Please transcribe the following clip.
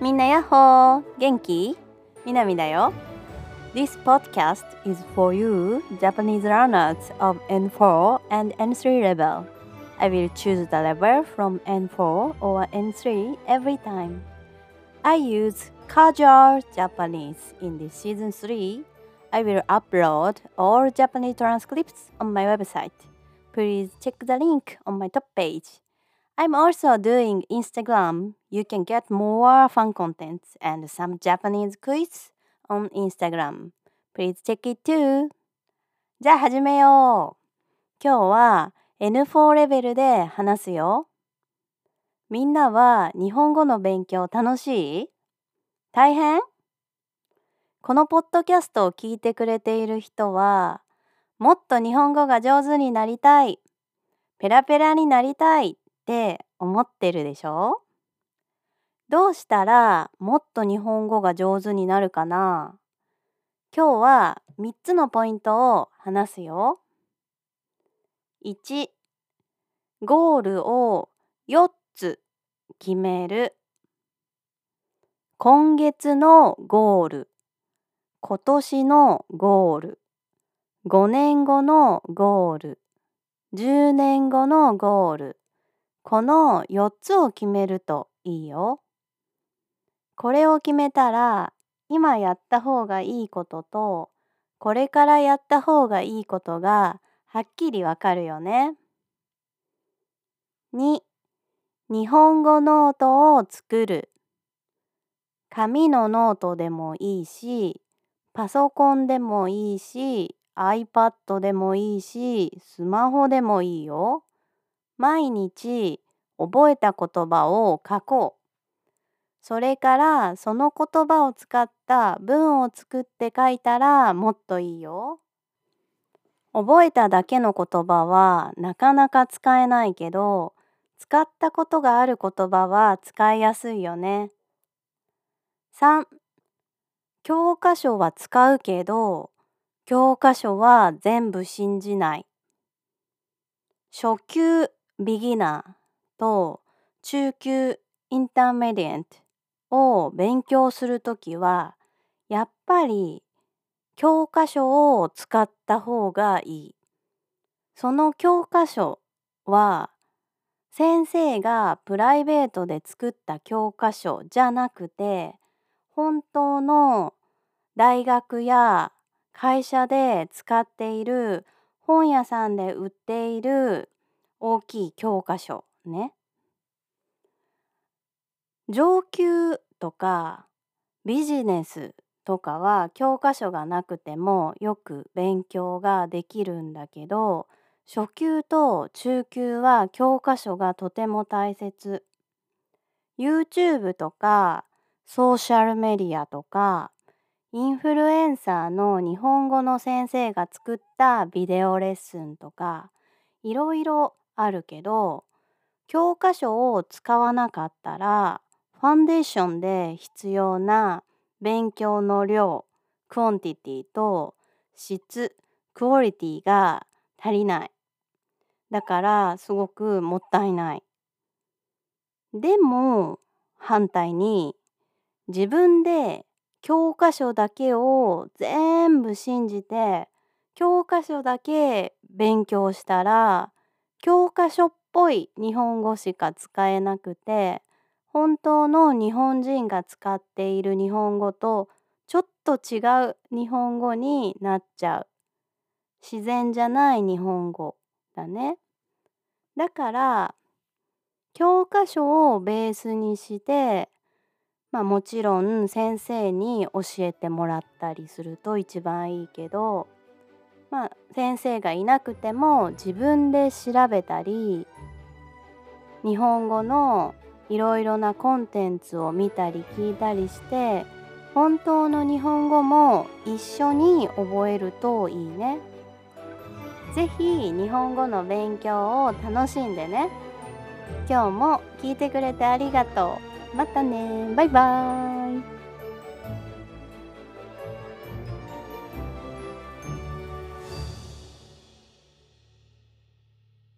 みんなやっほー元気みなみだよ This podcast is for you Japanese learners of N4 and N3 level I will choose the level from N4 or N3 every time I use casual Japanese in this season 3 I will upload all Japanese transcripts on my website please check the link on my top page I'm also doing Instagram. You can get more fun content and some Japanese quiz on Instagram. Please check it too. じゃあ始めよう。今日は N4 レベルで話すよ。みんなは日本語の勉強楽しい大変このポッドキャストを聞いてくれている人はもっと日本語が上手になりたい。ペラペラになりたい。って思ってるでしょ？どうしたらもっと日本語が上手になるかな？今日は3つのポイントを話すよ。1ゴールを4つ決める。今月のゴール。今年のゴール。5年後のゴール。10年後のゴール。この4つを決めるといいよ。これを決めたら今やった方がいいこととこれからやった方がいいことがはっきりわかるよね。2日本語ノートを作る紙のノートでもいいしパソコンでもいいし iPad でもいいしスマホでもいいよ。毎日覚えた言葉を書こう。それからその言葉を使った文を作って書いたらもっといいよ。覚えただけの言葉はなかなか使えないけど使ったことがある言葉は使いやすいよね。3教科書は使うけど教科書は全部信じない。初級ビギナーと中級インターメディエントを勉強するときはやっぱり教科書を使った方がいい。その教科書は先生がプライベートで作った教科書じゃなくて本当の大学や会社で使っている本屋さんで売っている大きい教科書ね。上級とかビジネスとかは教科書がなくてもよく勉強ができるんだけど初級と中級は教科書がとても大切。YouTube とかソーシャルメディアとかインフルエンサーの日本語の先生が作ったビデオレッスンとかいろいろあるけど教科書を使わなかったら foundation で必要な勉強の量 quantity と質 quality が足りない。だからすごくもったいない。でも反対に自分で教科書だけを全部信じて教科書だけ勉強したら教科書っぽい日本語しか使えなくて本当の日本人が使っている日本語とちょっと違う日本語になっちゃう。自然じゃない日本語だね。だから教科書をベースにしてまあもちろん先生に教えてもらったりすると一番いいけどまあ、先生がいなくても自分で調べたり日本語のいろいろなコンテンツを見たり聞いたりして本当の日本語も一緒に覚えるといいね。ぜひ日本語の勉強を楽しんでね。今日も聞いてくれてありがとう。またね。バイバーイ。